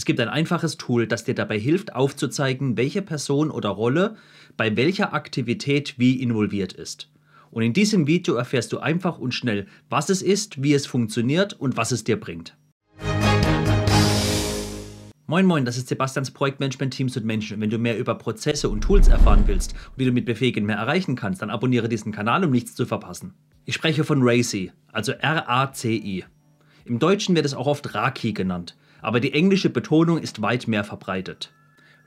Es gibt ein einfaches Tool, das dir dabei hilft, aufzuzeigen, welche Person oder Rolle bei welcher Aktivität wie involviert ist. Und in diesem Video erfährst du einfach und schnell, was es ist, wie es funktioniert und was es dir bringt. Moin Moin, das ist Sebastians Projektmanagement Teams und Menschen. Und wenn du mehr über Prozesse und Tools erfahren willst und wie du mit Befähigen mehr erreichen kannst, dann abonniere diesen Kanal, um nichts zu verpassen. Ich spreche von RACI, also R-A-C-I. Im Deutschen wird es auch oft Raki genannt, aber die englische Betonung ist weit mehr verbreitet.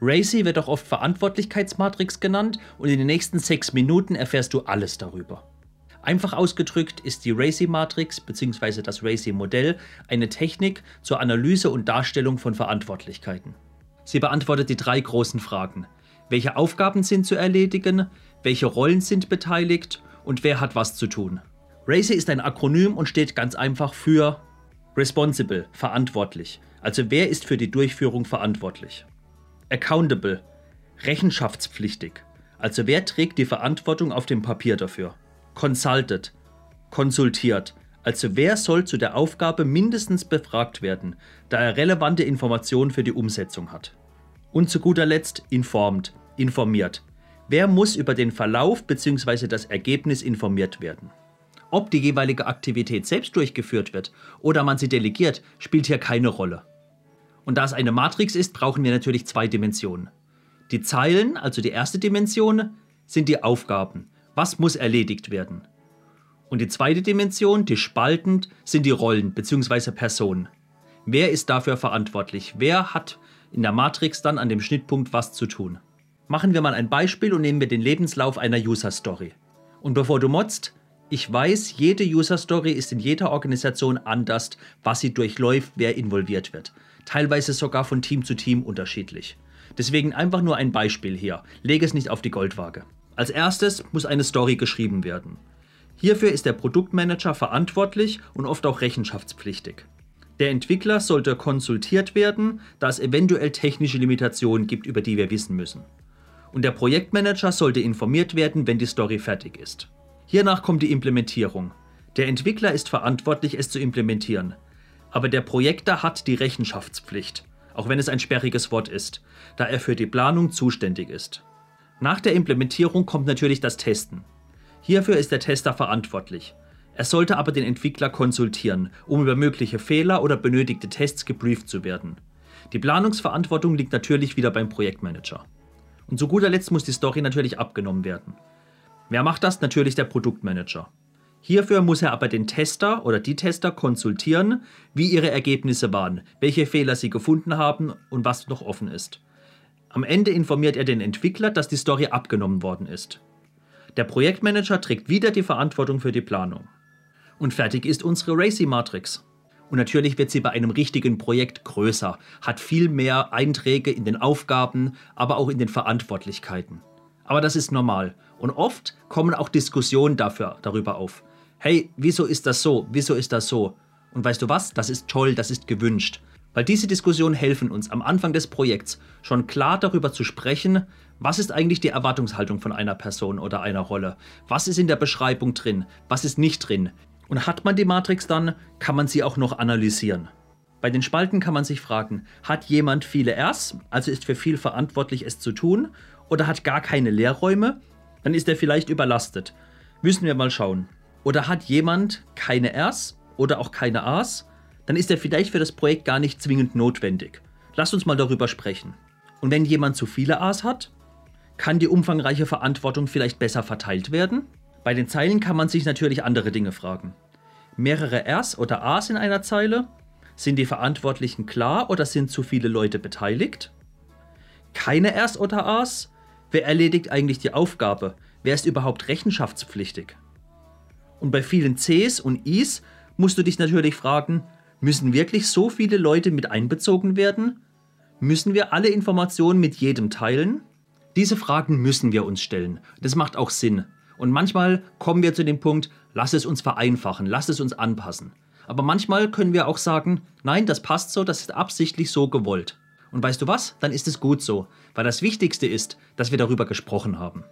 RACI wird auch oft Verantwortlichkeitsmatrix genannt und in den nächsten sechs Minuten erfährst du alles darüber. Einfach ausgedrückt ist die RACI-Matrix bzw. das RACI-Modell eine Technik zur Analyse und Darstellung von Verantwortlichkeiten. Sie beantwortet die drei großen Fragen. Welche Aufgaben sind zu erledigen? Welche Rollen sind beteiligt? Und wer hat was zu tun? RACI ist ein Akronym und steht ganz einfach für Responsible, verantwortlich. Also wer ist für die Durchführung verantwortlich? Accountable, rechenschaftspflichtig. Also wer trägt die Verantwortung auf dem Papier dafür? Consulted, konsultiert. Also wer soll zu der Aufgabe mindestens befragt werden, da er relevante Informationen für die Umsetzung hat. Und zu guter Letzt informed, informiert. Wer muss über den Verlauf bzw. das Ergebnis informiert werden? Ob die jeweilige Aktivität selbst durchgeführt wird oder man sie delegiert, spielt hier keine Rolle. Und da es eine Matrix ist, brauchen wir natürlich zwei Dimensionen. Die Zeilen, also die erste Dimension, sind die Aufgaben. Was muss erledigt werden? Und die zweite Dimension, die spaltend, sind die Rollen bzw. Personen. Wer ist dafür verantwortlich? Wer hat in der Matrix dann an dem Schnittpunkt was zu tun? Machen wir mal ein Beispiel und nehmen wir den Lebenslauf einer User Story. Und bevor du motzt, ich weiß, jede User Story ist in jeder Organisation anders, was sie durchläuft, wer involviert wird. Teilweise sogar von Team zu Team unterschiedlich. Deswegen einfach nur ein Beispiel hier. Lege es nicht auf die Goldwaage. Als erstes muss eine Story geschrieben werden. Hierfür ist der Produktmanager verantwortlich und oft auch rechenschaftspflichtig. Der Entwickler sollte konsultiert werden, da es eventuell technische Limitationen gibt, über die wir wissen müssen. Und der Projektmanager sollte informiert werden, wenn die Story fertig ist. Hiernach kommt die Implementierung. Der Entwickler ist verantwortlich, es zu implementieren. Aber der Projekter hat die Rechenschaftspflicht, auch wenn es ein sperriges Wort ist, da er für die Planung zuständig ist. Nach der Implementierung kommt natürlich das Testen. Hierfür ist der Tester verantwortlich. Er sollte aber den Entwickler konsultieren, um über mögliche Fehler oder benötigte Tests gebrieft zu werden. Die Planungsverantwortung liegt natürlich wieder beim Projektmanager. Und zu guter Letzt muss die Story natürlich abgenommen werden. Wer macht das? Natürlich der Produktmanager. Hierfür muss er aber den Tester oder die Tester konsultieren, wie ihre Ergebnisse waren, welche Fehler sie gefunden haben und was noch offen ist. Am Ende informiert er den Entwickler, dass die Story abgenommen worden ist. Der Projektmanager trägt wieder die Verantwortung für die Planung. Und fertig ist unsere Racy-Matrix. Und natürlich wird sie bei einem richtigen Projekt größer, hat viel mehr Einträge in den Aufgaben, aber auch in den Verantwortlichkeiten. Aber das ist normal. Und oft kommen auch Diskussionen dafür, darüber auf. Hey, wieso ist das so? Wieso ist das so? Und weißt du was? Das ist toll, das ist gewünscht. Weil diese Diskussionen helfen uns am Anfang des Projekts schon klar darüber zu sprechen, was ist eigentlich die Erwartungshaltung von einer Person oder einer Rolle? Was ist in der Beschreibung drin? Was ist nicht drin? Und hat man die Matrix dann, kann man sie auch noch analysieren. Bei den Spalten kann man sich fragen, hat jemand viele Rs, also ist für viel verantwortlich, es zu tun, oder hat gar keine Leerräume, dann ist er vielleicht überlastet. Müssen wir mal schauen. Oder hat jemand keine Rs oder auch keine As, dann ist er vielleicht für das Projekt gar nicht zwingend notwendig. Lasst uns mal darüber sprechen. Und wenn jemand zu viele As hat, kann die umfangreiche Verantwortung vielleicht besser verteilt werden? Bei den Zeilen kann man sich natürlich andere Dinge fragen. Mehrere Rs oder As in einer Zeile? Sind die Verantwortlichen klar oder sind zu viele Leute beteiligt? Keine Rs oder As? Wer erledigt eigentlich die Aufgabe? Wer ist überhaupt rechenschaftspflichtig? Und bei vielen Cs und Is musst du dich natürlich fragen, Müssen wirklich so viele Leute mit einbezogen werden? Müssen wir alle Informationen mit jedem teilen? Diese Fragen müssen wir uns stellen. Das macht auch Sinn. Und manchmal kommen wir zu dem Punkt, lass es uns vereinfachen, lass es uns anpassen. Aber manchmal können wir auch sagen, nein, das passt so, das ist absichtlich so gewollt. Und weißt du was? Dann ist es gut so, weil das Wichtigste ist, dass wir darüber gesprochen haben.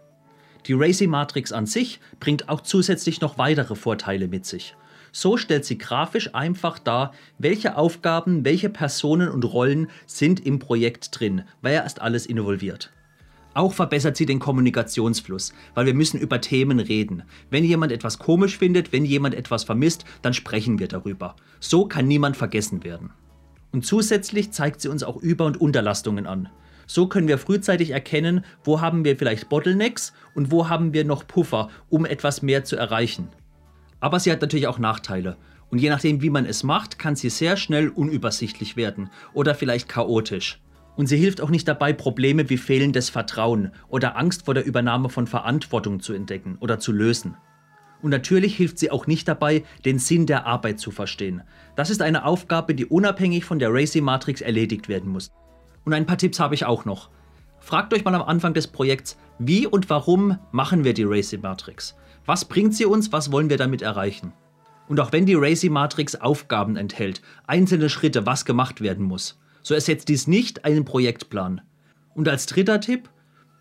Die Racy Matrix an sich bringt auch zusätzlich noch weitere Vorteile mit sich. So stellt sie grafisch einfach dar, welche Aufgaben, welche Personen und Rollen sind im Projekt drin, weil er erst alles involviert. Auch verbessert sie den Kommunikationsfluss, weil wir müssen über Themen reden. Wenn jemand etwas komisch findet, wenn jemand etwas vermisst, dann sprechen wir darüber. So kann niemand vergessen werden. Und zusätzlich zeigt sie uns auch Über- und Unterlastungen an. So können wir frühzeitig erkennen, wo haben wir vielleicht Bottlenecks und wo haben wir noch Puffer, um etwas mehr zu erreichen. Aber sie hat natürlich auch Nachteile. Und je nachdem, wie man es macht, kann sie sehr schnell unübersichtlich werden oder vielleicht chaotisch. Und sie hilft auch nicht dabei, Probleme wie fehlendes Vertrauen oder Angst vor der Übernahme von Verantwortung zu entdecken oder zu lösen. Und natürlich hilft sie auch nicht dabei, den Sinn der Arbeit zu verstehen. Das ist eine Aufgabe, die unabhängig von der Racy-Matrix erledigt werden muss. Und ein paar Tipps habe ich auch noch. Fragt euch mal am Anfang des Projekts, wie und warum machen wir die Racy-Matrix? Was bringt sie uns? Was wollen wir damit erreichen? Und auch wenn die Racy-Matrix Aufgaben enthält, einzelne Schritte, was gemacht werden muss, so ersetzt dies nicht einen Projektplan. Und als dritter Tipp,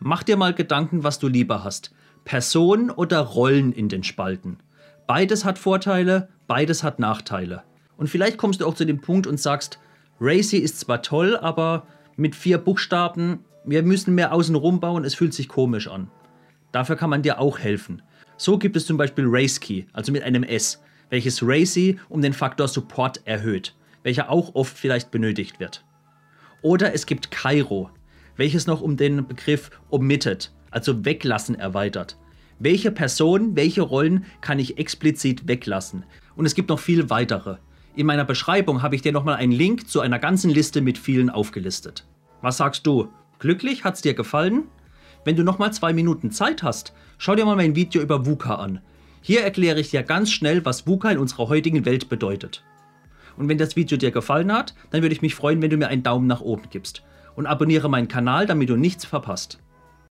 mach dir mal Gedanken, was du lieber hast. Person oder Rollen in den Spalten. Beides hat Vorteile, beides hat Nachteile. Und vielleicht kommst du auch zu dem Punkt und sagst, Racy ist zwar toll, aber mit vier Buchstaben, wir müssen mehr außen rum bauen, es fühlt sich komisch an. Dafür kann man dir auch helfen. So gibt es zum Beispiel RaceKey, also mit einem S, welches Racy um den Faktor Support erhöht, welcher auch oft vielleicht benötigt wird. Oder es gibt Cairo, welches noch um den Begriff Omitted, also weglassen, erweitert. Welche Personen, welche Rollen kann ich explizit weglassen? Und es gibt noch viel weitere. In meiner Beschreibung habe ich dir nochmal einen Link zu einer ganzen Liste mit vielen aufgelistet. Was sagst du? Glücklich? Hat's dir gefallen? Wenn du nochmal zwei Minuten Zeit hast, schau dir mal mein Video über VUCA an. Hier erkläre ich dir ganz schnell, was VUCA in unserer heutigen Welt bedeutet. Und wenn das Video dir gefallen hat, dann würde ich mich freuen, wenn du mir einen Daumen nach oben gibst. Und abonniere meinen Kanal, damit du nichts verpasst.